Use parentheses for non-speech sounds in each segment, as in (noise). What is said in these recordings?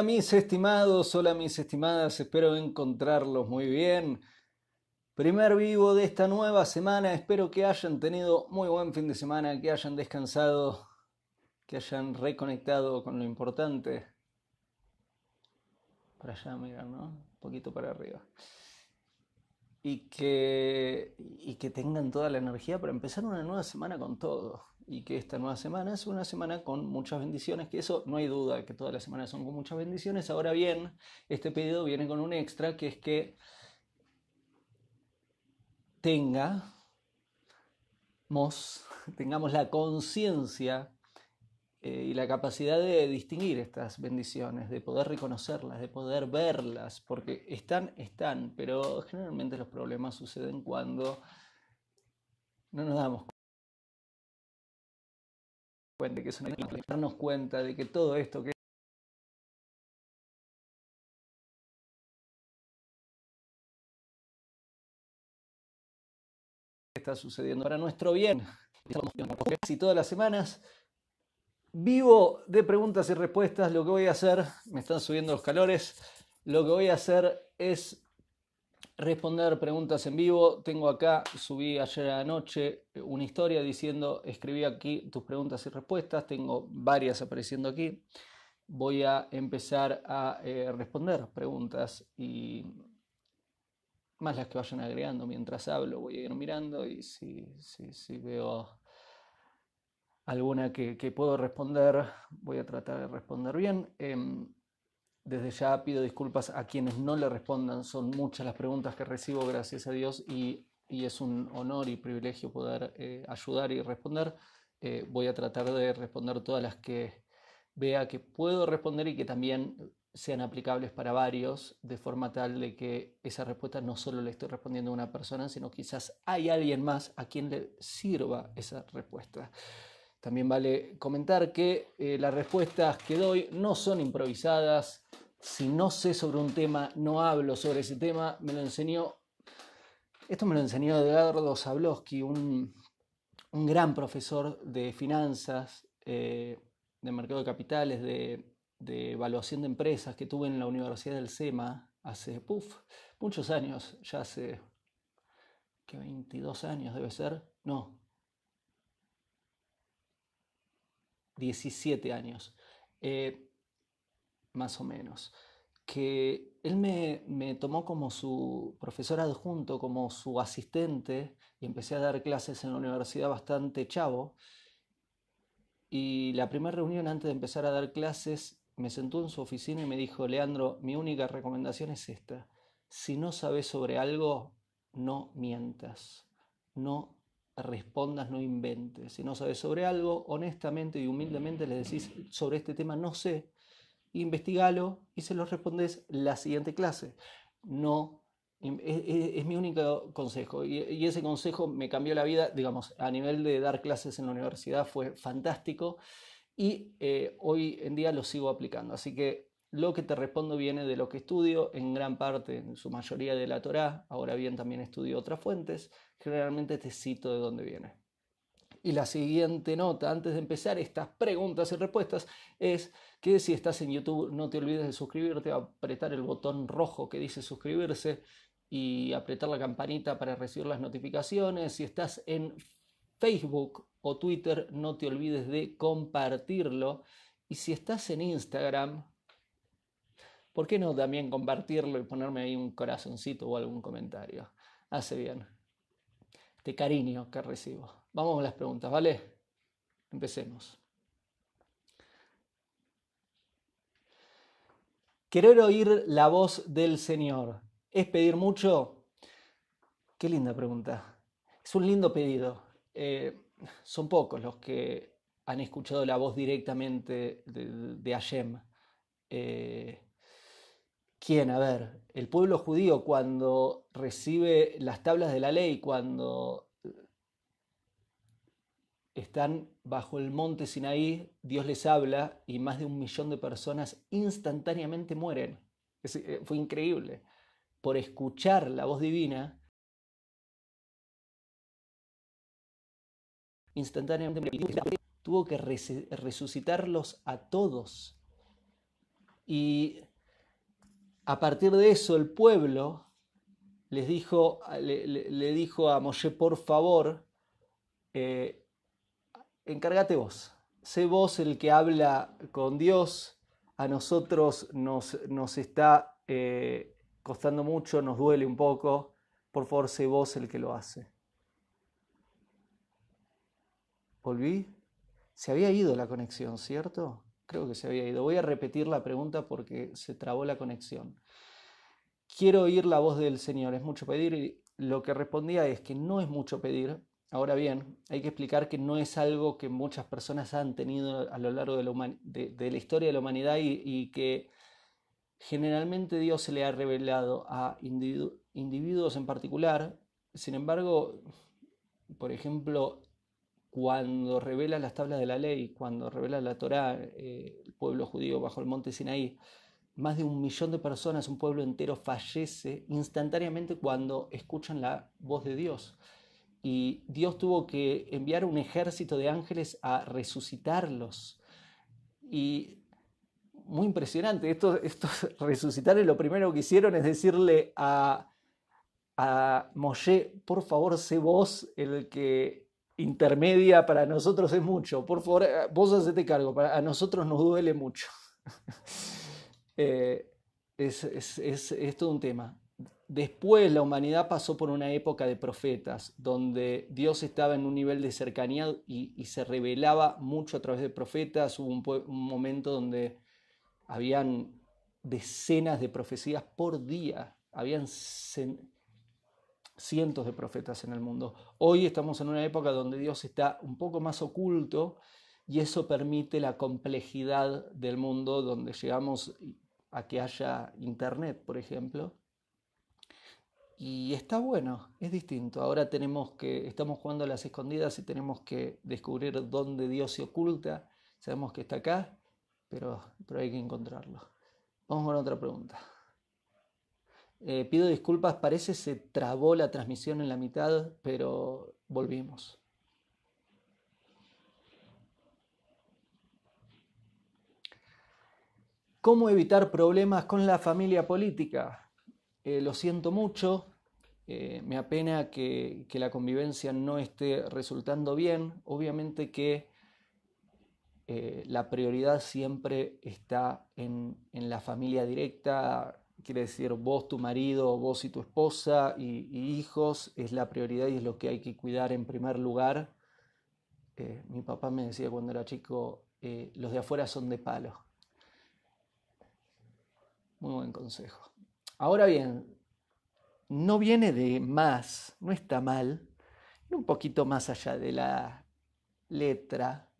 Hola mis estimados, hola mis estimadas, espero encontrarlos muy bien. Primer vivo de esta nueva semana, espero que hayan tenido muy buen fin de semana, que hayan descansado, que hayan reconectado con lo importante. Para allá, miran, ¿no? Un poquito para arriba. Y que, y que tengan toda la energía para empezar una nueva semana con todo y que esta nueva semana es una semana con muchas bendiciones, que eso no hay duda, que todas las semanas son con muchas bendiciones. Ahora bien, este pedido viene con un extra, que es que tenga, (laughs) tengamos la conciencia eh, y la capacidad de distinguir estas bendiciones, de poder reconocerlas, de poder verlas, porque están, están, pero generalmente los problemas suceden cuando no nos damos cuenta cuenta que es una darnos cuenta de que todo esto que está sucediendo para nuestro bien. Y todas las semanas vivo de preguntas y respuestas. Lo que voy a hacer, me están subiendo los calores, lo que voy a hacer es responder preguntas en vivo. Tengo acá, subí ayer anoche una historia diciendo, escribí aquí tus preguntas y respuestas. Tengo varias apareciendo aquí. Voy a empezar a eh, responder preguntas y más las que vayan agregando mientras hablo. Voy a ir mirando y si, si, veo alguna que, puedo responder, voy a tratar de responder bien. Em, desde ya pido disculpas a quienes no le respondan. Son muchas las preguntas que recibo, gracias a Dios, y, es un honor y privilegio poder eh, ayudar y responder. Eh, voy a tratar de responder todas las que vea que puedo responder y que también sean aplicables para varios, de forma tal de que esa respuesta no solo le estoy respondiendo a una persona, sino quizás hay alguien más a quien le sirva esa respuesta. También vale comentar que eh, las respuestas que doy no son improvisadas. Si no sé sobre un tema, no hablo sobre ese tema. Me lo enseñó, esto me lo enseñó Edgardo Zablowski, un, gran profesor de finanzas, eh, de mercado de capitales, de, evaluación de empresas que tuve en la Universidad del SEMA hace muchos años, ya hace que 22 años debe ser, no, 17 años, eh, más o menos, que él me, me, tomó como su profesor adjunto, como su asistente, y empecé a dar clases en la universidad bastante chavo. Y la primera reunión antes de empezar a dar clases, me sentó en su oficina y me dijo, Leandro, mi única recomendación es esta. Si no sabes sobre algo, no mientas, no respondas, no inventes. Si no sabes sobre algo, honestamente y humildemente le decís sobre este tema no sé, investigalo y se lo respondes la siguiente clase. No, es, mi único consejo y, ese consejo me cambió la vida, digamos, a nivel de dar clases en la universidad fue fantástico y eh, hoy en día lo sigo aplicando. Así que lo que te respondo viene de lo que estudio, en gran parte, en su mayoría de la Torá, ahora bien también estudio otras fuentes, generalmente te cito de dónde viene. Y la siguiente nota, antes de empezar estas preguntas y respuestas, es que si estás en YouTube no te olvides de suscribirte, apretar el botón rojo que dice suscribirse y apretar la campanita para recibir las notificaciones. Si estás en Facebook o Twitter, no te olvides de compartirlo. Y si estás en Instagram, ¿Por qué no también compartirlo y ponerme ahí un corazoncito o algún comentario? Hace bien. Este cariño que recibo. Vamos a las preguntas, ¿vale? Empecemos. Querer oír la voz del Señor. ¿Es pedir mucho? Qué linda pregunta. Es un lindo pedido. Eh, son pocos los que han escuchado la voz directamente de, de Hashem. Eh, ¿Quién? A ver, el pueblo judío cuando recibe las tablas de la ley, cuando están bajo el monte Sinaí, Dios les habla y más de un millón de personas instantáneamente mueren. Eh, fue increíble. Por escuchar la voz divina, instantáneamente tuvo que resucitarlos a todos Y a partir de eso el pueblo les dijo, le, dijo a Moshe, por favor, eh, encárgate vos, sé vos el que habla con Dios, a nosotros nos, nos está eh, costando mucho, nos duele un poco, por favor, sé vos el que lo hace. ¿Volví? Se había ido la conexión, ¿cierto? Creo que se había ido. Voy a repetir la pregunta porque se trabó la conexión. Quiero oír la voz del Señor, es mucho pedir. Y lo que respondía es que no es mucho pedir. Ahora bien, hay que explicar que no es algo que muchas personas han tenido a lo largo de la, historia de la humanidad y, que generalmente Dios se le ha revelado a individuos en particular. Sin embargo, por ejemplo, cuando revela las tablas de la ley, cuando revela la Torá, eh, el pueblo judío bajo el monte Sinaí, más de un millón de personas, un pueblo entero fallece instantáneamente cuando escuchan la voz de Dios. Y Dios tuvo que enviar un ejército de ángeles a resucitarlos. Y muy impresionante, estos, estos (laughs) resucitares lo primero que hicieron es decirle a, a Moshe, por favor, sé vos el que intermedia para nosotros es mucho. Por favor, eh, vos hacete cargo, para, a nosotros nos duele mucho. (laughs) Eh, es, es, todo un tema. Después la humanidad pasó por una época de profetas, donde Dios estaba en un nivel de cercanía y, se revelaba mucho a través de profetas. Hubo un, un momento donde habían decenas de profecías por día, habían cientos de profetas en el mundo. Hoy estamos en una época donde Dios está un poco más oculto y eso permite la complejidad del mundo donde llegamos a que haya internet, por ejemplo. Y está bueno, es distinto. Ahora tenemos que, estamos jugando a las escondidas y tenemos que descubrir dónde Dios se oculta. Sabemos que está acá, pero, pero hay que encontrarlo. Vamos con otra pregunta. Eh, pido disculpas, parece se trabó la transmisión en la mitad, pero volvimos. ¿Cómo evitar problemas con la familia política? Eh, lo siento mucho, eh, me apena que, la convivencia no esté resultando bien. Obviamente que la prioridad siempre está en, la familia directa, quiere decir vos, tu marido, vos y tu esposa y, hijos, es la prioridad y es lo que hay que cuidar en primer lugar. Eh, mi papá me decía cuando era chico, eh, los de afuera son de palo. Muy buen consejo. Ahora bien, no viene de más, no está mal, un poquito más allá de la letra.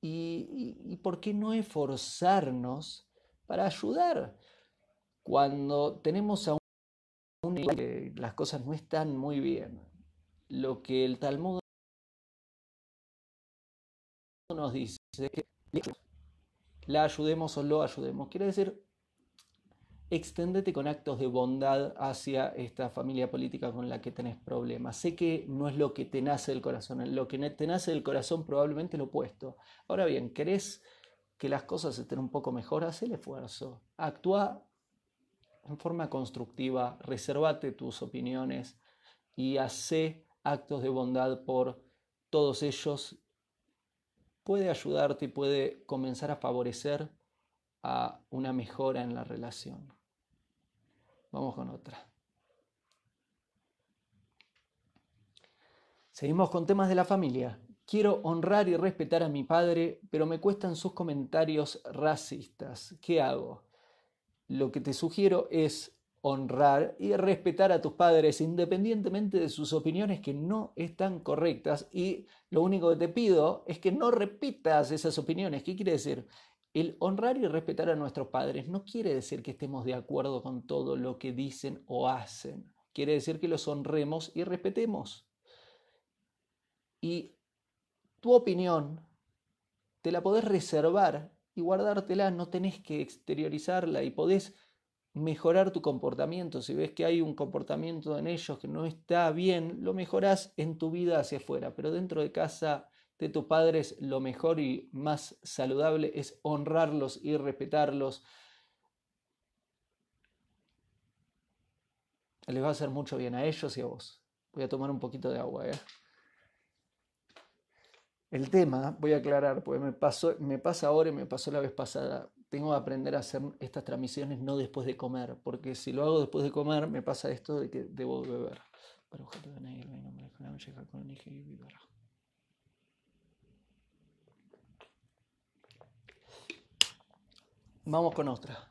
Y, por qué no esforzarnos para ayudar? Cuando tenemos a un que las cosas no están muy bien, lo que el Talmud nos dice que la ayudemos o lo ayudemos. Quiere decir, exténdete con actos de bondad hacia esta familia política con la que tenés problemas. Sé que no es lo que te nace del corazón, lo que te nace del corazón probablemente lo opuesto. Ahora bien, ¿querés que las cosas estén un poco mejor? Haz el esfuerzo. Actúa en forma constructiva, reservate tus opiniones y hace actos de bondad por todos ellos. Puede ayudarte y puede comenzar a favorecer a una mejora en la relación. Vamos con otra. Seguimos con temas de la familia. Quiero honrar y respetar a mi padre, pero me cuestan sus comentarios racistas. ¿Qué hago? lo que te sugiero es honrar y respetar a tus padres independientemente de sus opiniones que no están correctas y lo único que te pido es que no repitas esas opiniones. ¿Qué quiere decir? El honrar y respetar a nuestros padres no quiere decir que estemos de acuerdo con todo lo que dicen o hacen. Quiere decir que los honremos y respetemos. Y tu opinión te la podés reservar y guardártela, no tenés que exteriorizarla y podés mejorar tu comportamiento. Si ves que hay un comportamiento en ellos que no está bien, lo mejorás en tu vida hacia afuera, pero dentro de casa de tus padres lo mejor y más saludable es honrarlos y respetarlos. Les va a hacer mucho bien a ellos y a vos. Voy a tomar un poquito de agua. ¿eh? El tema, voy a aclarar, porque me, pasó, me pasa ahora y me pasó la vez pasada. Tengo que aprender a hacer estas transmisiones no después de comer, porque si lo hago después de comer me pasa esto de que debo beber. Para objeto de Vamos con otra.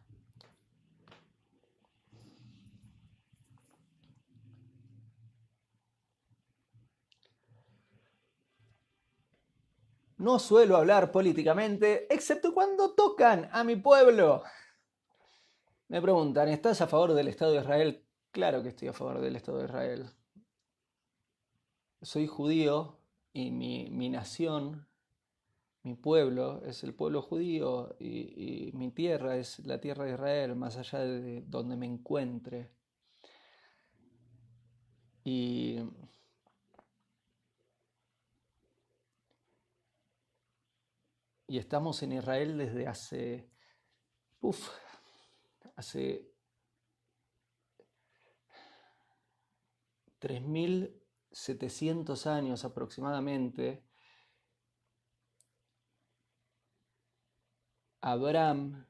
No suelo hablar políticamente, excepto cuando tocan a mi pueblo. Me preguntan, ¿estás a favor del Estado de Israel? Claro que estoy a favor del Estado de Israel. Soy judío y mi, nación, mi pueblo es el pueblo judío y, mi tierra es la tierra de Israel, más allá de donde me encuentre. Y y estamos en Israel desde hace, uf, hace 3.700 años aproximadamente. Abraham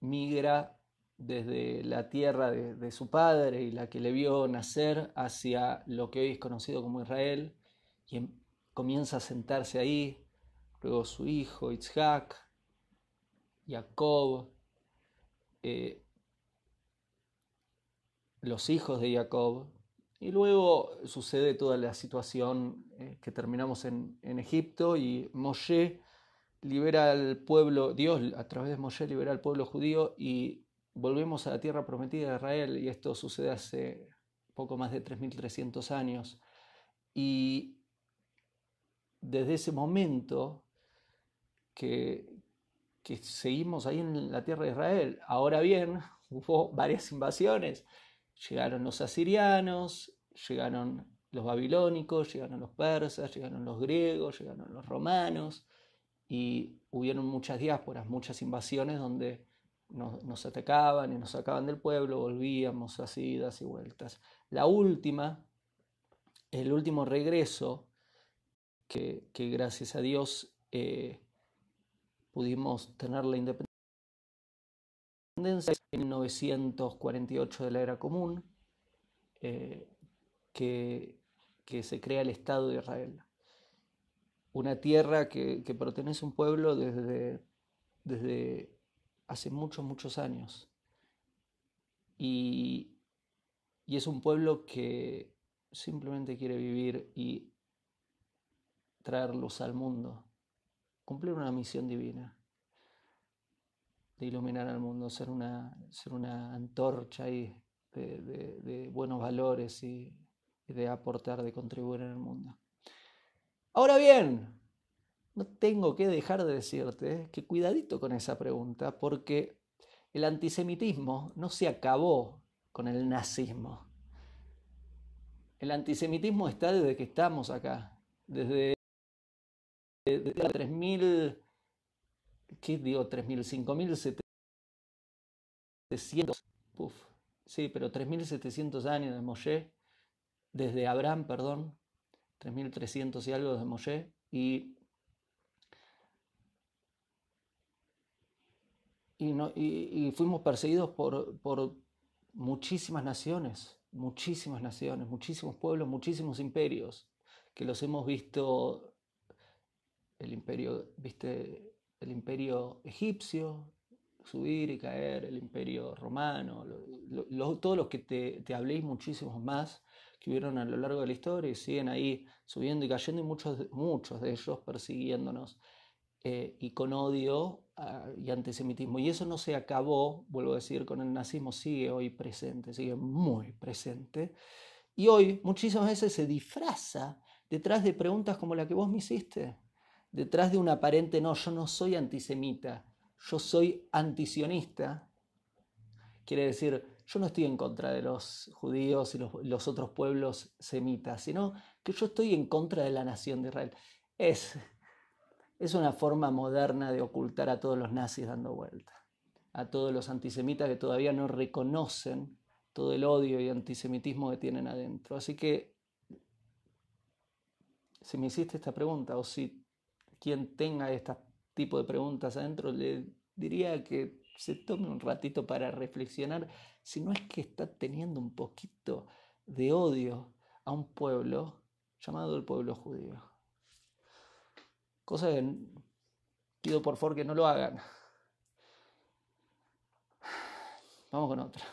migra desde la tierra de, su padre y la que le vio nacer hacia lo que hoy es conocido como Israel y em, comienza a sentarse ahí luego su hijo Isaac, Jacob, eh, los hijos de Jacob, y luego sucede toda la situación eh, que terminamos en, Egipto y Moshe libera al pueblo, Dios a través de Moshe libera al pueblo judío y volvemos a la tierra prometida de Israel y esto sucede hace poco más de 3.300 años. Y desde ese momento que, seguimos ahí en la tierra de Israel. Ahora bien, (laughs) hubo varias invasiones. Llegaron los asirianos, llegaron los babilónicos, llegaron los persas, llegaron los griegos, llegaron los romanos y hubieron muchas diásporas, muchas invasiones donde nos, atacaban y nos sacaban del pueblo, volvíamos así, idas y vueltas. La última, el último regreso que, gracias a Dios eh, pudimos tener la independencia en 1948 de la era común, eh, que, se crea el Estado de Israel. Una tierra que, pertenece a un pueblo desde, desde hace muchos, muchos años. Y, y es un pueblo que simplemente quiere vivir y traer luz al mundo cumplir una misión divina, de iluminar al mundo, ser una, ser una antorcha de, de, buenos valores y, de aportar, de contribuir en el mundo. Ahora bien, no tengo que dejar de decirte que cuidadito con esa pregunta, porque el antisemitismo no se acabó con el nazismo. El antisemitismo está desde que estamos acá, desde de, 3.000, ¿qué digo? 3.000, 5.700, sí, pero 3.700 años de Moshe, desde Abraham, perdón, 3.300 y algo de Moshe, y, y, no, y, fuimos perseguidos por, por muchísimas naciones, muchísimas naciones, muchísimos pueblos, muchísimos imperios, que los hemos visto el imperio, viste, el imperio egipcio, subir y caer, el imperio romano, todos los que te, te hablé muchísimos más que hubieron a lo largo de la historia y siguen ahí subiendo y cayendo y muchos, muchos de ellos persiguiéndonos eh, y con odio ah, y antisemitismo. Y eso no se acabó, vuelvo a decir, con el nazismo, sigue hoy presente, sigue muy presente. Y hoy muchísimas veces se disfraza detrás de preguntas como la que vos me hiciste detrás de un aparente no, yo no soy antisemita, yo soy antisionista, quiere decir, yo no estoy en contra de los judíos y los, otros pueblos semitas, sino que yo estoy en contra de la nación de Israel. Es, es una forma moderna de ocultar a todos los nazis dando vuelta, a todos los antisemitas que todavía no reconocen todo el odio y antisemitismo que tienen adentro. Así que, si me hiciste esta pregunta, o si quien tenga este tipo de preguntas adentro, le diría que se tome un ratito para reflexionar si no es que está teniendo un poquito de odio a un pueblo llamado el pueblo judío. Cosa que pido por favor que no lo hagan. Vamos con otra.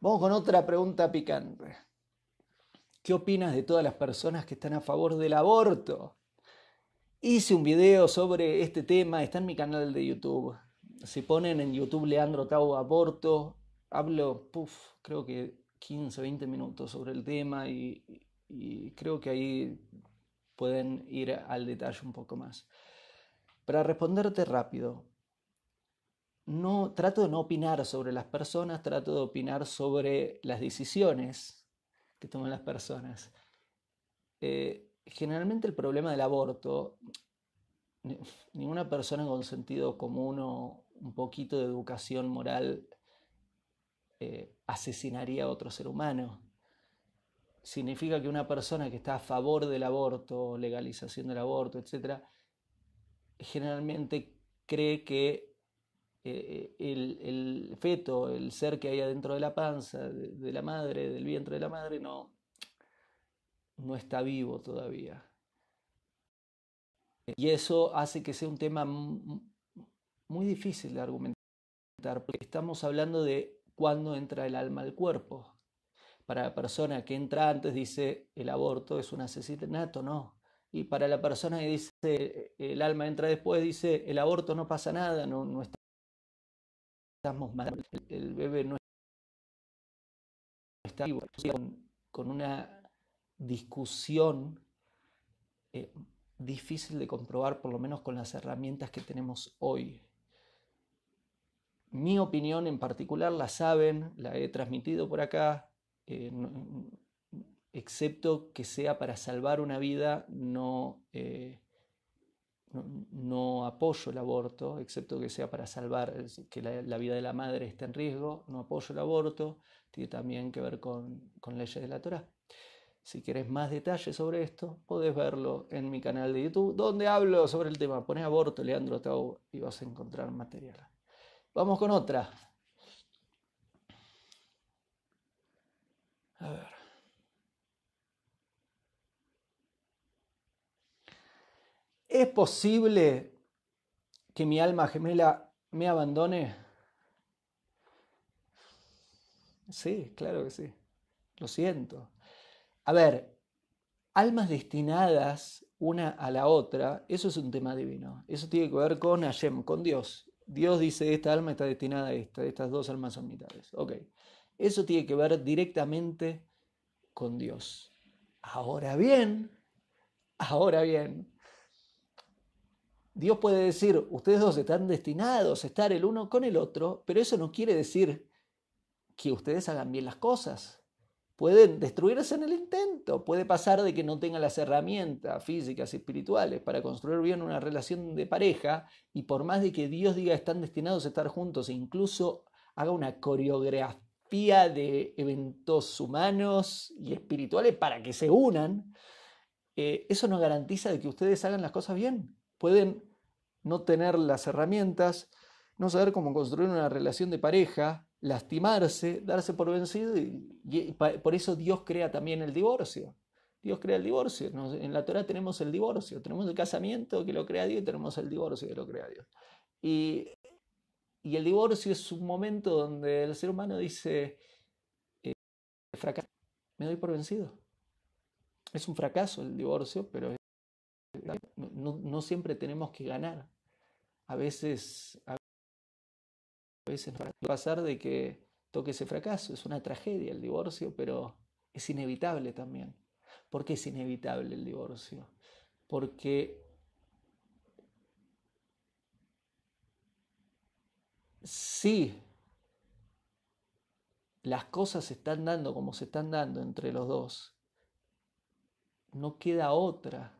Vamos con otra pregunta picante. ¿Qué opinas de todas las personas que están a favor del aborto? Hice un video sobre este tema, está en mi canal de YouTube. Si ponen en YouTube Leandro Tau Aborto, hablo, puff, creo que 15, 20 minutos sobre el tema y, creo que ahí pueden ir al detalle un poco más. Para responderte rápido, no, trato de no opinar sobre las personas, trato de opinar sobre las decisiones que toman las personas. Eh, generalmente el problema del aborto, ninguna persona con sentido común o un poquito de educación moral eh, asesinaría a otro ser humano. Significa que una persona que está a favor del aborto, legalización del aborto, etc., generalmente cree que eh, el, feto, el ser que hay adentro de la panza, de, la madre, del vientre de la madre, no, no está vivo todavía. Y eso hace que sea un tema muy difícil de argumentar, porque estamos hablando de cuándo entra el alma al cuerpo. Para la persona que entra antes dice el aborto es un asesinato, no. Y para la persona que dice el alma entra después dice el aborto no pasa nada, no, estamos mal, el bebé no está vivo, con, una discusión eh, difícil de comprobar, por lo menos con las herramientas que tenemos hoy. Mi opinión en particular la saben, la he transmitido por acá, eh, excepto que sea para salvar una vida, no, eh, no, apoyo el aborto, excepto que sea para salvar, que la, vida de la madre esté en riesgo, no apoyo el aborto, tiene también que ver con, leyes de la Torah. Si quieres más detalles sobre esto, podés verlo en mi canal de YouTube, donde hablo sobre el tema. Pones aborto, Leandro Tau, y vas a encontrar material. Vamos con otra. A ver. ¿Es posible que mi alma gemela me abandone? Sí, claro que sí. Lo siento. A ver, almas destinadas una a la otra, eso es un tema divino. Eso tiene que ver con Hashem, con Dios. Dios dice, esta alma está destinada a esta, estas dos almas son mitades. Ok. Eso tiene que ver directamente con Dios. Ahora bien, ahora bien, Dios puede decir, ustedes dos están destinados a estar el uno con el otro, pero eso no quiere decir que ustedes hagan bien las cosas. Pueden destruirse en el intento, puede pasar de que no tengan las herramientas físicas y espirituales para construir bien una relación de pareja y por más de que Dios diga están destinados a estar juntos e incluso haga una coreografía de eventos humanos y espirituales para que se unan, eh, eso no garantiza de que ustedes hagan las cosas bien. Pueden no tener las herramientas, no saber cómo construir una relación de pareja, lastimarse, darse por vencido y, por eso Dios crea también el divorcio. Dios crea el divorcio. en la Torah tenemos el divorcio, tenemos el casamiento que lo crea Dios y tenemos el divorcio que lo crea Dios. Y, el divorcio es un momento donde el ser humano dice, eh, fracaso, me doy por vencido. Es un fracaso el divorcio, pero no, siempre tenemos que ganar. A veces, veces va a pasar de que toque ese fracaso. Es una tragedia el divorcio, pero es inevitable también. ¿Por qué es inevitable el divorcio? Porque si las cosas se están dando como se están dando entre los dos, no queda otra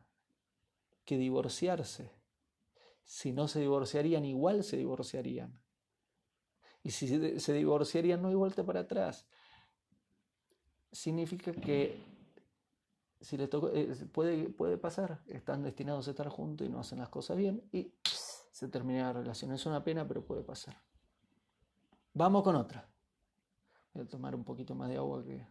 que divorciarse. Si no se divorciarían, igual se divorciarían. Y si se divorciarían, no hay vuelta para atrás. Significa que si le tocó, eh, puede, puede pasar, están destinados a estar juntos y no hacen las cosas bien y se termina la relación. Es una pena, pero puede pasar. Vamos con otra. Voy a tomar un poquito más de agua que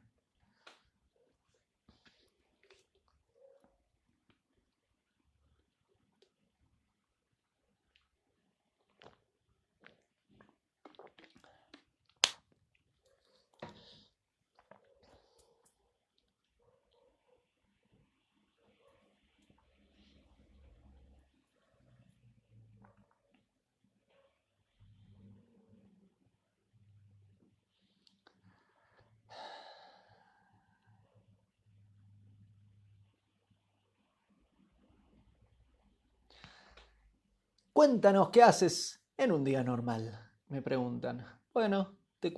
Cuéntanos qué haces en un día normal, me preguntan. Bueno, te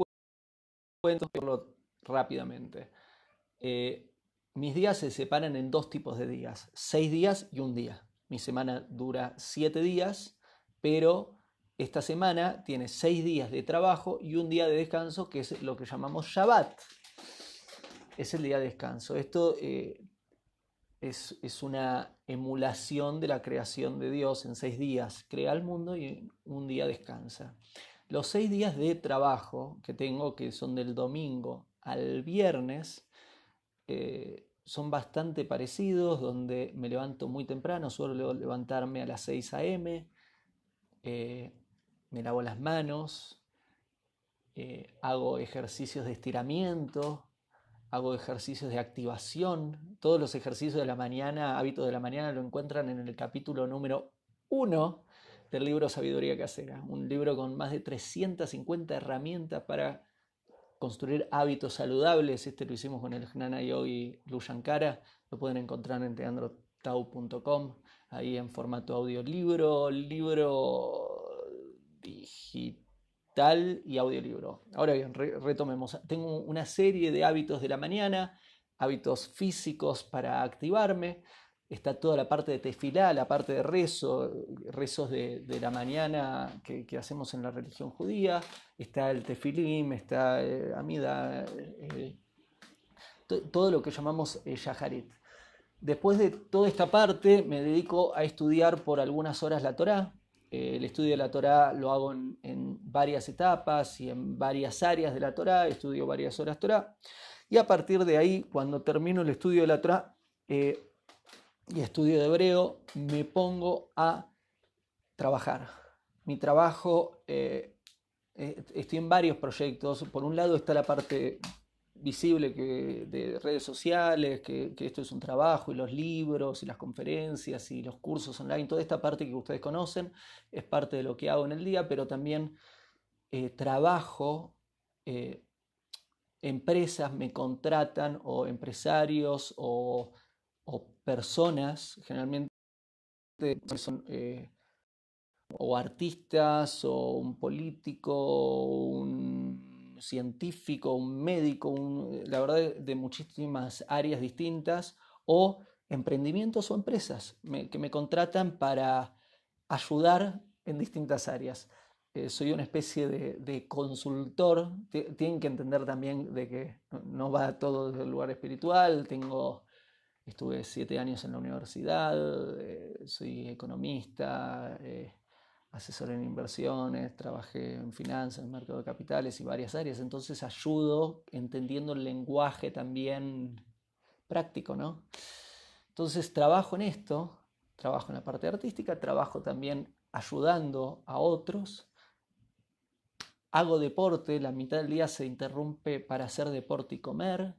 cuento rápidamente. Eh, mis días se separan en dos tipos de días, seis días y un día. Mi semana dura siete días, pero esta semana tiene seis días de trabajo y un día de descanso, que es lo que llamamos Shabbat. Es el día de descanso. Esto eh, es, una emulación de la creación de Dios. En seis días crea el mundo y un día descansa. Los seis días de trabajo que tengo, que son del domingo al viernes, eh, son bastante parecidos, donde me levanto muy temprano, suelo levantarme a las 6 a.m., eh, me lavo las manos, eh, hago ejercicios de estiramiento, hago ejercicios de activación. Todos los ejercicios de la mañana, hábitos de la mañana, lo encuentran en el capítulo número 1 del libro Sabiduría Casera, un libro con más de 350 herramientas para construir hábitos saludables. Este lo hicimos con el Gnana Yogi Lushankara, lo pueden encontrar en teandrotau.com, ahí en formato audiolibro, libro digital y audiolibro. Ahora bien, retomemos. Tengo una serie de hábitos de la mañana, hábitos físicos para activarme. Está toda la parte de tefilá, la parte de rezo, rezos de, la mañana que, hacemos en la religión judía. Está el tefilim, está eh, Amida, eh, todo lo que llamamos eh. Después de toda esta parte, me dedico a estudiar por algunas horas la Torá, el estudio de la Torá lo hago en, varias etapas y en varias áreas de la Torá, estudio varias horas Torá. Y a partir de ahí, cuando termino el estudio de la Torá eh, y estudio de hebreo, me pongo a trabajar. Mi trabajo, eh, eh, estoy en varios proyectos. Por un lado está la parte visible que, de redes sociales, que, esto es un trabajo, y los libros, y las conferencias, y los cursos online, toda esta parte que ustedes conocen es parte de lo que hago en el día, pero también eh, trabajo, eh, empresas me contratan, o empresarios, o, personas, generalmente son eh, o artistas, o un político, un científico, un médico, la verdad de muchísimas áreas distintas, o emprendimientos o empresas que me contratan para ayudar en distintas áreas. Eh, soy una especie de, consultor, tienen que entender también de que no va todo desde el lugar espiritual, tengo, estuve siete años en la universidad, eh, soy economista, eh, asesor en inversiones, trabajé en finanzas, en mercado de capitales y varias áreas, entonces ayudo entendiendo el lenguaje también práctico, ¿no? Entonces trabajo en esto, trabajo en la parte artística, trabajo también ayudando a otros, hago deporte, la mitad del día se interrumpe para hacer deporte y comer,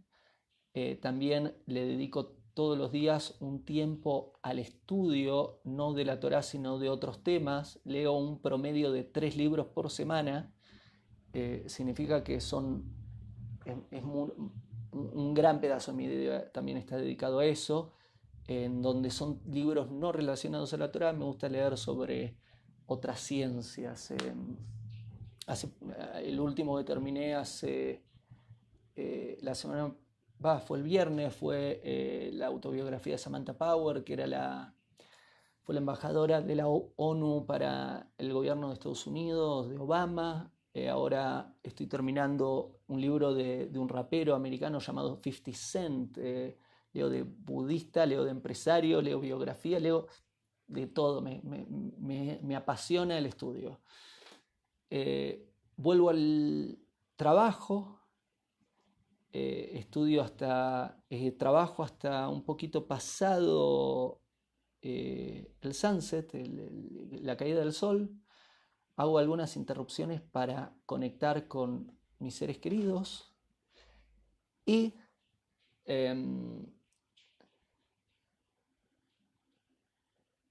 eh, también le dedico todos los días un tiempo al estudio, no de la Torah, sino de otros temas. Leo un promedio de tres libros por semana. Eh, significa que son, es, un gran pedazo de mi vida también está dedicado a eso, en donde son libros no relacionados a la Torah. Me gusta leer sobre otras ciencias. el último que terminé hace eh, la semana fue el viernes, fue eh, la autobiografía de Samantha Power, que era la, fue la embajadora de la ONU para el gobierno de Estados Unidos, de Obama. Eh, ahora estoy terminando un libro de, un rapero americano llamado 50 Cent. Eh, leo de budista, leo de empresario, leo biografía, leo de todo. Me, apasiona el estudio. Vuelvo al trabajo. Estudio hasta, trabajo hasta un poquito pasado el sunset, la caída del sol hago algunas interrupciones para conectar con mis seres queridos y em,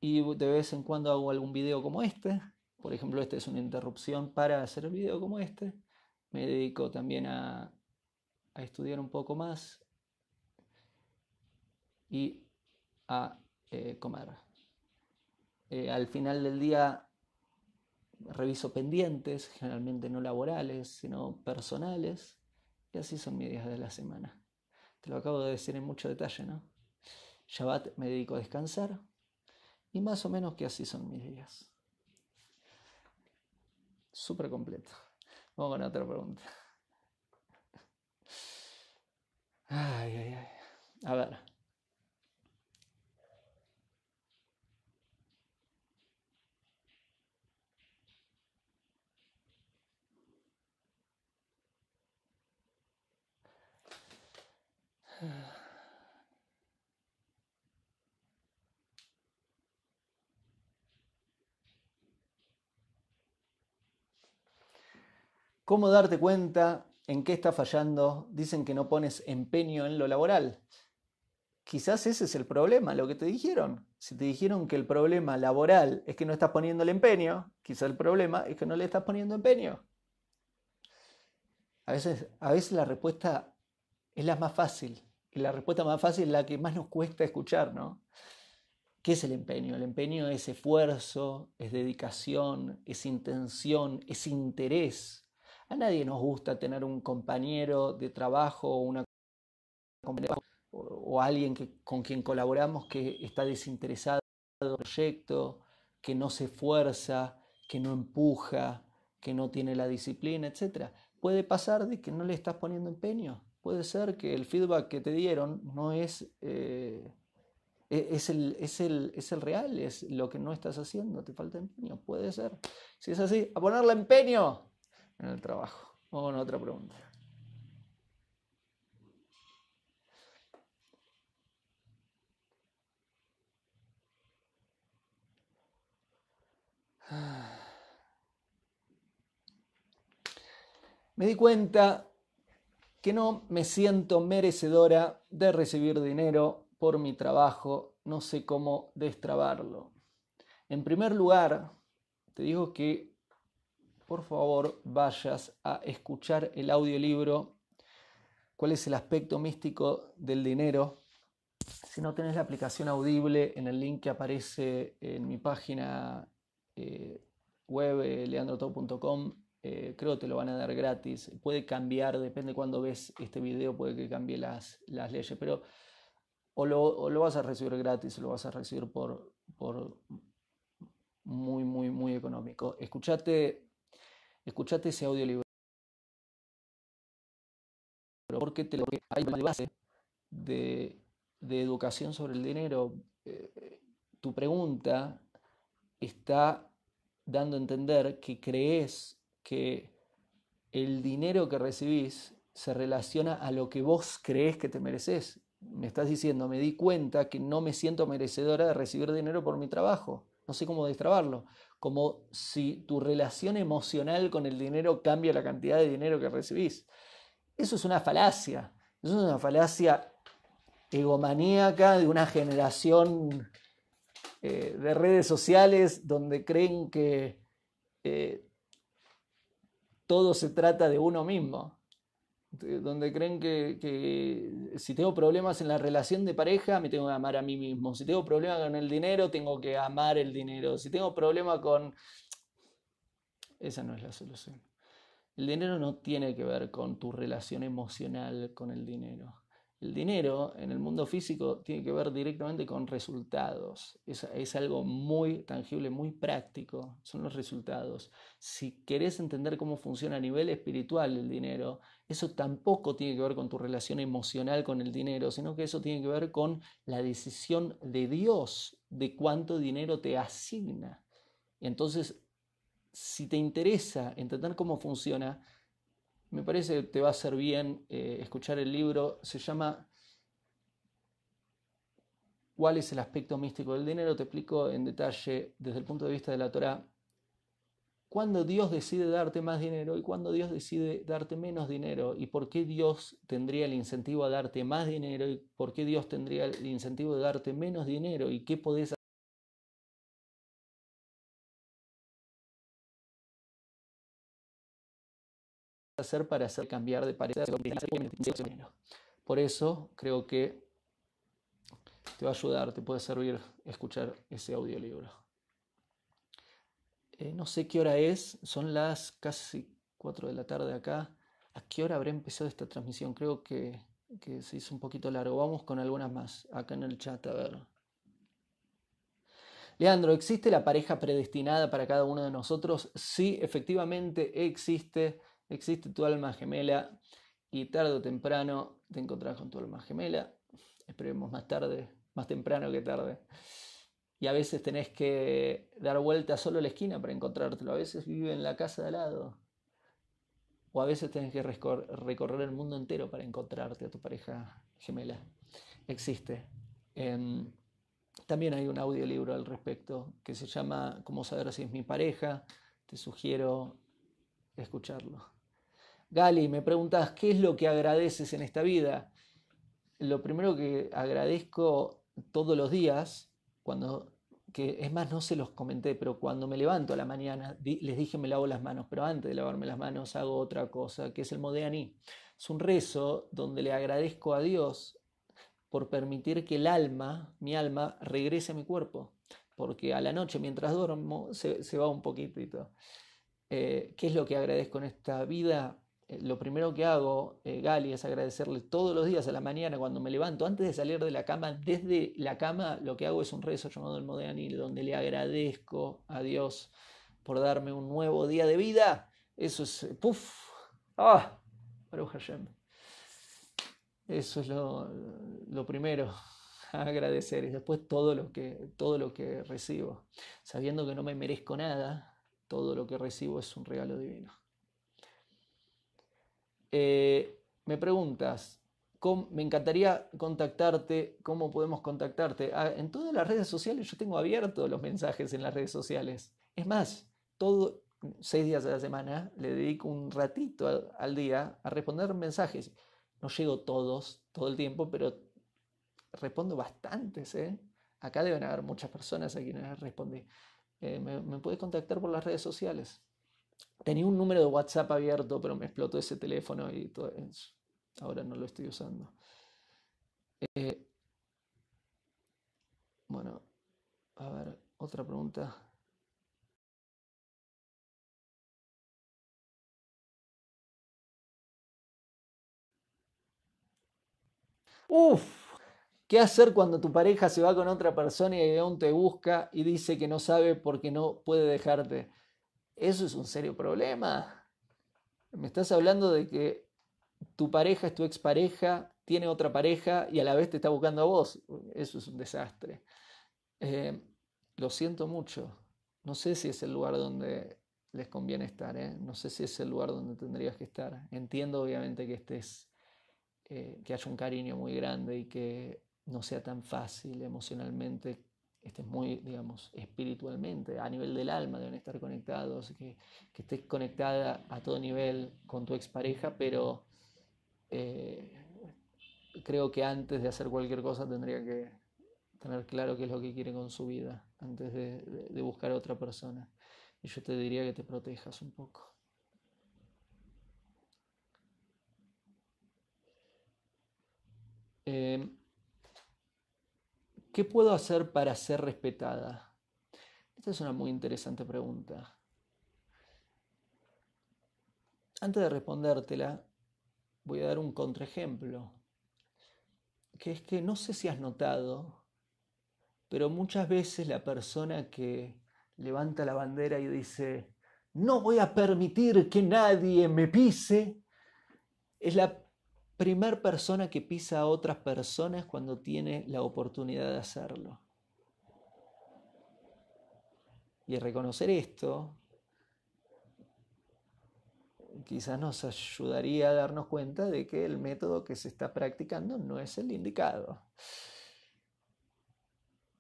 y de vez en cuando hago algún video como este. Por ejemplo, este es una interrupción para hacer el video como este. Me dedico también a, estudiar un poco más y a eh, comer. Eh, al final del día reviso pendientes, generalmente no laborales, sino personales, y así son mis días de la semana. Te lo acabo de decir en mucho detalle, ¿no? Shabbat me dedico a descansar y más o menos que así son mis días. Súper completo. Vamos con otra pregunta. Ay, ay, ay. A ver. ¿Cómo darte cuenta en qué está fallando? Dicen que no pones empeño en lo laboral. Quizás ese es el problema, lo que te dijeron. Si te dijeron que el problema laboral es que no estás poniendo el empeño, quizás el problema es que no le estás poniendo empeño. A veces, a veces la respuesta es la más fácil. Y la respuesta más fácil es la que más nos cuesta escuchar, ¿no? ¿Qué es el empeño? El empeño es esfuerzo, es dedicación, es intención, es interés. A nadie nos gusta tener un compañero de trabajo o una o, alguien con quien colaboramos que está desinteresado del proyecto, que no se esfuerza, que no empuja, que no tiene la disciplina, etc. Puede pasar de que no le estás poniendo empeño. Puede ser que el feedback que te dieron no es, eh, e, es, el, es, el, es el real, es lo que no estás haciendo, te falta empeño. Puede ser. Si es así, a ponerle empeño en el trabajo. Vamos a otra pregunta. (sighs) Me di cuenta que no me siento merecedora de recibir dinero por mi trabajo, no sé cómo destrabarlo. En primer lugar, te digo que por favor vayas a escuchar el audiolibro cuál es el aspecto místico del dinero. Si no tenés la aplicación audible en el link que aparece en mi página eh, web eh, leandrotop.com, eh, creo que te lo van a dar gratis. Puede cambiar, depende de cuando ves este video, puede que cambie las, las leyes, pero o lo, lo, vas a recibir gratis o lo vas a recibir por, por muy, muy, muy económico. Escuchate escuchate ese audiolibro. Porque te lo hay de base de, de, educación sobre el dinero. Eh, tu pregunta está dando a entender que crees que el dinero que recibís se relaciona a lo que vos crees que te mereces. Me estás diciendo, me di cuenta que no me siento merecedora de recibir dinero por mi trabajo. No sé cómo destrabarlo como si tu relación emocional con el dinero cambia la cantidad de dinero que recibís. Eso es una falacia, eso es una falacia egomaníaca de una generación eh, de redes sociales donde creen que eh, todo se trata de uno mismo donde creen que, si tengo problemas en la relación de pareja, me tengo que amar a mí mismo. Si tengo problemas con el dinero, tengo que amar el dinero. Si tengo problemas con... Esa no es la solución. El dinero no tiene que ver con tu relación emocional con el dinero. El dinero en el mundo físico tiene que ver directamente con resultados. Es, algo muy tangible, muy práctico. Son los resultados. Si querés entender cómo funciona a nivel espiritual el dinero, eso tampoco tiene que ver con tu relación emocional con el dinero, sino que eso tiene que ver con la decisión de Dios de cuánto dinero te asigna. Entonces, si te interesa entender cómo funciona, me parece que te va a hacer bien eh, escuchar el libro. Se llama ¿Cuál es el aspecto místico del dinero? Te explico en detalle desde el punto de vista de la Torah cuándo Dios decide darte más dinero y cuándo Dios decide darte menos dinero y por qué Dios tendría el incentivo a darte más dinero y por qué Dios tendría el incentivo de darte menos dinero y qué podés hacer para hacer cambiar de parecer. Por eso creo que te va a ayudar, te puede servir escuchar ese audiolibro. Eh, no sé qué hora es, son las casi 4 de la tarde acá. ¿A qué hora habrá empezado esta transmisión? Creo que, que se hizo un poquito largo. Vamos con algunas más acá en el chat, a ver. Leandro, ¿existe la pareja predestinada para cada uno de nosotros? Sí, efectivamente existe existe tu alma gemela y tarde o temprano te encontrarás con tu alma gemela. Esperemos más tarde, más temprano que tarde. Y a veces tenés que dar vuelta solo a la esquina para encontrártelo. A veces vive en la casa de al lado. O a veces tenés que recorrer el mundo entero para encontrarte a tu pareja gemela. Existe. Em, también hay un audiolibro al respecto que se llama Cómo saber si es mi pareja. Te sugiero escucharlo. Gali, me preguntas, ¿qué es lo que agradeces en esta vida? Lo primero que agradezco todos los días, cuando, que es más, no se los comenté, pero cuando me levanto a la mañana, les dije me lavo las manos, pero antes de lavarme las manos hago otra cosa, que es el Modeaní. Es un rezo donde le agradezco a Dios por permitir que el alma, mi alma, regrese a mi cuerpo. Porque a la noche, mientras duermo, se, va un poquitito. Eh, ¿Qué es lo que agradezco en esta vida? Eh, lo primero que hago, eh, Gali, es agradecerle todos los días a la mañana cuando me levanto, antes de salir de la cama, desde la cama lo que hago es un rezo llamado el Modeanil, donde le agradezco a Dios por darme un nuevo día de vida. Eso es, eh, ¡puf! ¡Ah! Hashem. Eso es lo, primero (laughs) agradecer y después todo lo, que, todo lo que recibo. Sabiendo que no me merezco nada, todo lo que recibo es un regalo divino. Eh, me preguntas, me encantaría contactarte, ¿cómo podemos contactarte? Ah, en todas las redes sociales yo tengo abiertos los mensajes en las redes sociales. Es más, todo, seis días de la semana le dedico un ratito al, día a responder mensajes. No llego todos, todo el tiempo, pero respondo bastantes. ¿eh? Acá deben haber muchas personas a quienes respondí. Eh, me, me puedes contactar por las redes sociales. Tenía un número de WhatsApp abierto, pero me explotó ese teléfono y todo. Ahora no lo estoy usando. Eh, bueno, a ver, otra pregunta. Uf, ¿qué hacer cuando tu pareja se va con otra persona y aún te busca y dice que no sabe porque no puede dejarte? Eso es un serio problema. Me estás hablando de que tu pareja es tu expareja, tiene otra pareja y a la vez te está buscando a vos. Eso es un desastre. Eh, lo siento mucho. No sé si es el lugar donde les conviene estar. ¿eh? No sé si es el lugar donde tendrías que estar. Entiendo obviamente que estés, eh, que haya un cariño muy grande y que no sea tan fácil emocionalmente estés muy, digamos, espiritualmente, a nivel del alma deben estar conectados, que, que estés conectada a todo nivel con tu expareja, pero eh, creo que antes de hacer cualquier cosa tendría que tener claro qué es lo que quiere con su vida, antes de, buscar a otra persona. Y yo te diría que te protejas un poco. Eh, ¿Qué puedo hacer para ser respetada? Esta es una muy interesante pregunta. Antes de respondértela, voy a dar un contraejemplo. que es que no sé si has notado, pero muchas veces la persona que levanta la bandera y dice, no voy a permitir que nadie me pise, es la primer persona que pisa a otras personas cuando tiene la oportunidad de hacerlo. Y reconocer esto quizás nos ayudaría a darnos cuenta de que el método que se está practicando no es el indicado.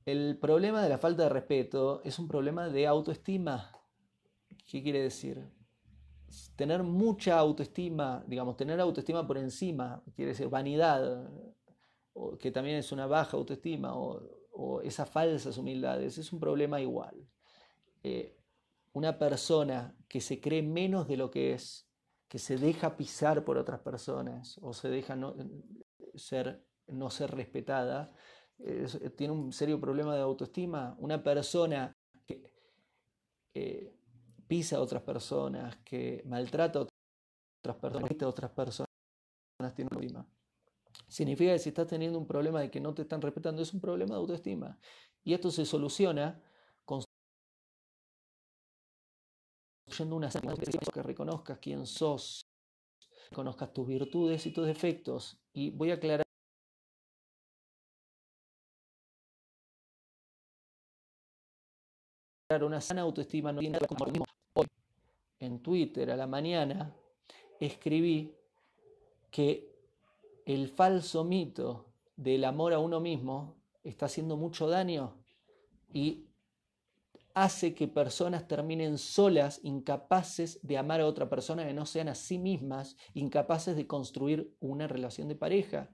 El problema de la falta de respeto es un problema de autoestima. ¿Qué quiere decir? Tener mucha autoestima, digamos, tener autoestima por encima, quiere decir vanidad, que también es una baja autoestima, o, esas falsas humildades, es un problema igual. Eh, una persona que se cree menos de lo que es, que se deja pisar por otras personas o se deja no ser, no ser respetada, tiene un serio problema de autoestima. Una persona que pisa a otras personas, que maltrata a otras personas, a otras personas, tiene problema. Significa que si estás teniendo un problema de que no te están respetando, es un problema de autoestima. Y esto se soluciona construyendo una que reconozcas quién sos, reconozcas tus virtudes y tus defectos. Y voy a aclarar una sana autoestima no tiene nada con Hoy, en Twitter a la mañana, escribí que el falso mito del amor a uno mismo está haciendo mucho daño y hace que personas terminen solas, incapaces de amar a otra persona que no sean a sí mismas, incapaces de construir una relación de pareja.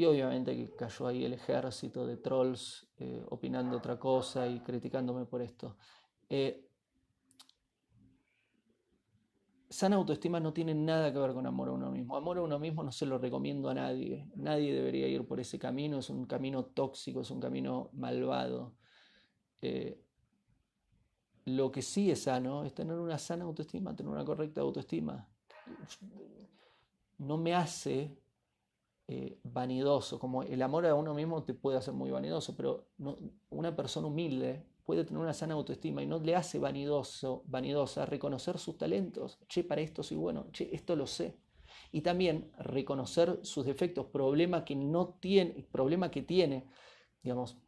Y obviamente que cayó ahí el ejército de trolls eh, opinando otra cosa y criticándome por esto. Eh, sana autoestima no tiene nada que ver con amor a uno mismo. Amor a uno mismo no se lo recomiendo a nadie. Nadie debería ir por ese camino. Es un camino tóxico, es un camino malvado. Eh, lo que sí es sano es tener una sana autoestima, tener una correcta autoestima. No me hace eh, vanidoso, como el amor a uno mismo te puede hacer muy vanidoso, pero una persona humilde puede tener una sana autoestima y no le hace vanidoso, vanidosa reconocer sus talentos. Che, para esto soy bueno, che, esto lo sé. Y también reconocer sus defectos, problema que no tiene, problema que tiene, digamos,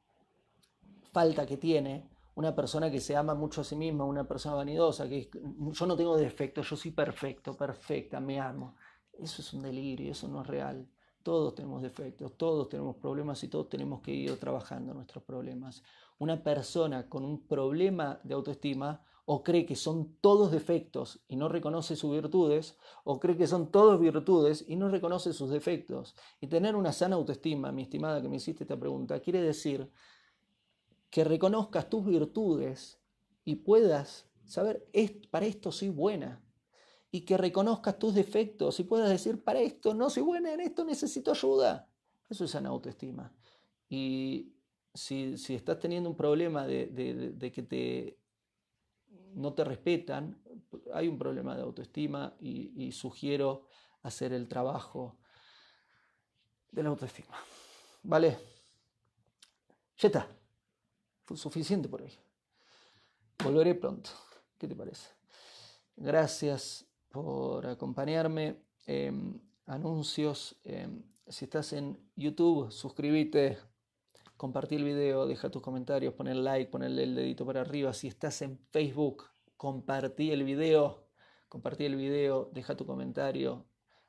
falta que tiene una persona que se ama mucho a sí misma, una persona vanidosa, que yo no tengo defectos, yo soy perfecto, perfecta, me amo. Eso es un delirio, eso no es real. Todos tenemos defectos, todos tenemos problemas y todos tenemos que ir trabajando nuestros problemas. Una persona con un problema de autoestima o cree que son todos defectos y no reconoce sus virtudes, o cree que son todos virtudes y no reconoce sus defectos. Y tener una sana autoestima, mi estimada que me hiciste esta pregunta, quiere decir que reconozcas tus virtudes y puedas saber, para esto soy buena. Y que reconozcas tus defectos y puedas decir, para esto no soy buena, en esto necesito ayuda. Eso es sana autoestima. Y si, estás teniendo un problema de, que te, no te respetan, hay un problema de autoestima y, y sugiero hacer el trabajo de la autoestima. ¿Vale? Ya está suficiente por hoy. Volveré pronto. ¿Qué te parece? Gracias por acompañarme. Em, anuncios. Em, si estás en YouTube, suscríbete, compartí el video, deja tus comentarios, pon el like, pon el dedito para arriba. Si estás en Facebook, compartí el video, compartí el video, deja tu comentario.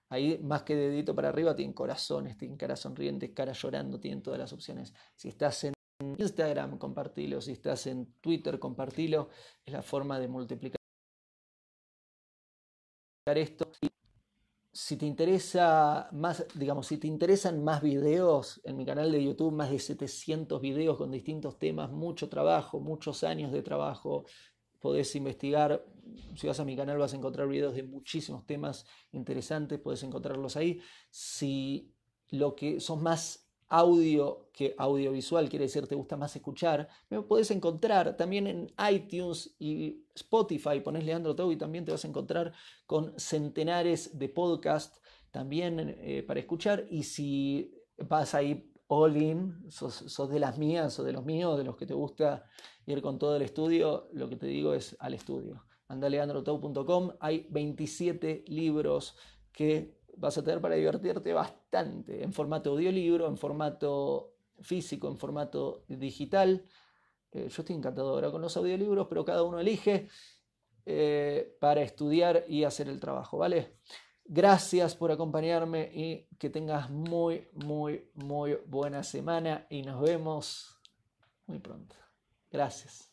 Ahí más que dedito para arriba tienen corazones, tienen cara sonriente, cara llorando, tienen todas las opciones. Si estás en Instagram, compartilo. Si estás en Twitter, compartilo. Es la forma de multiplicar esto. Si te interesa más, digamos, si te interesan más videos, en mi canal de YouTube más de 700 videos con distintos temas, mucho trabajo, muchos años de trabajo, podés investigar. Si vas a mi canal vas a encontrar videos de muchísimos temas interesantes, puedes encontrarlos ahí. Si lo que son más audio que audiovisual, quiere decir te gusta más escuchar, me puedes encontrar también en iTunes y Spotify, pones Leandro Tau y también te vas a encontrar con centenares de podcasts también eh, para escuchar y si vas ahí all in, sos, de las mías o de los míos, de los que te gusta ir con todo el estudio, lo que te digo es al estudio. Andaleandrotau.com, hay 27 libros que vas a tener para divertirte bastante, en formato audiolibro, en formato físico, en formato digital. Eh, yo estoy encantado ahora con los audiolibros, pero cada uno elige eh, para estudiar y hacer el trabajo, ¿vale? Gracias por acompañarme y que tengas muy, muy, muy buena semana y nos vemos muy pronto. Gracias.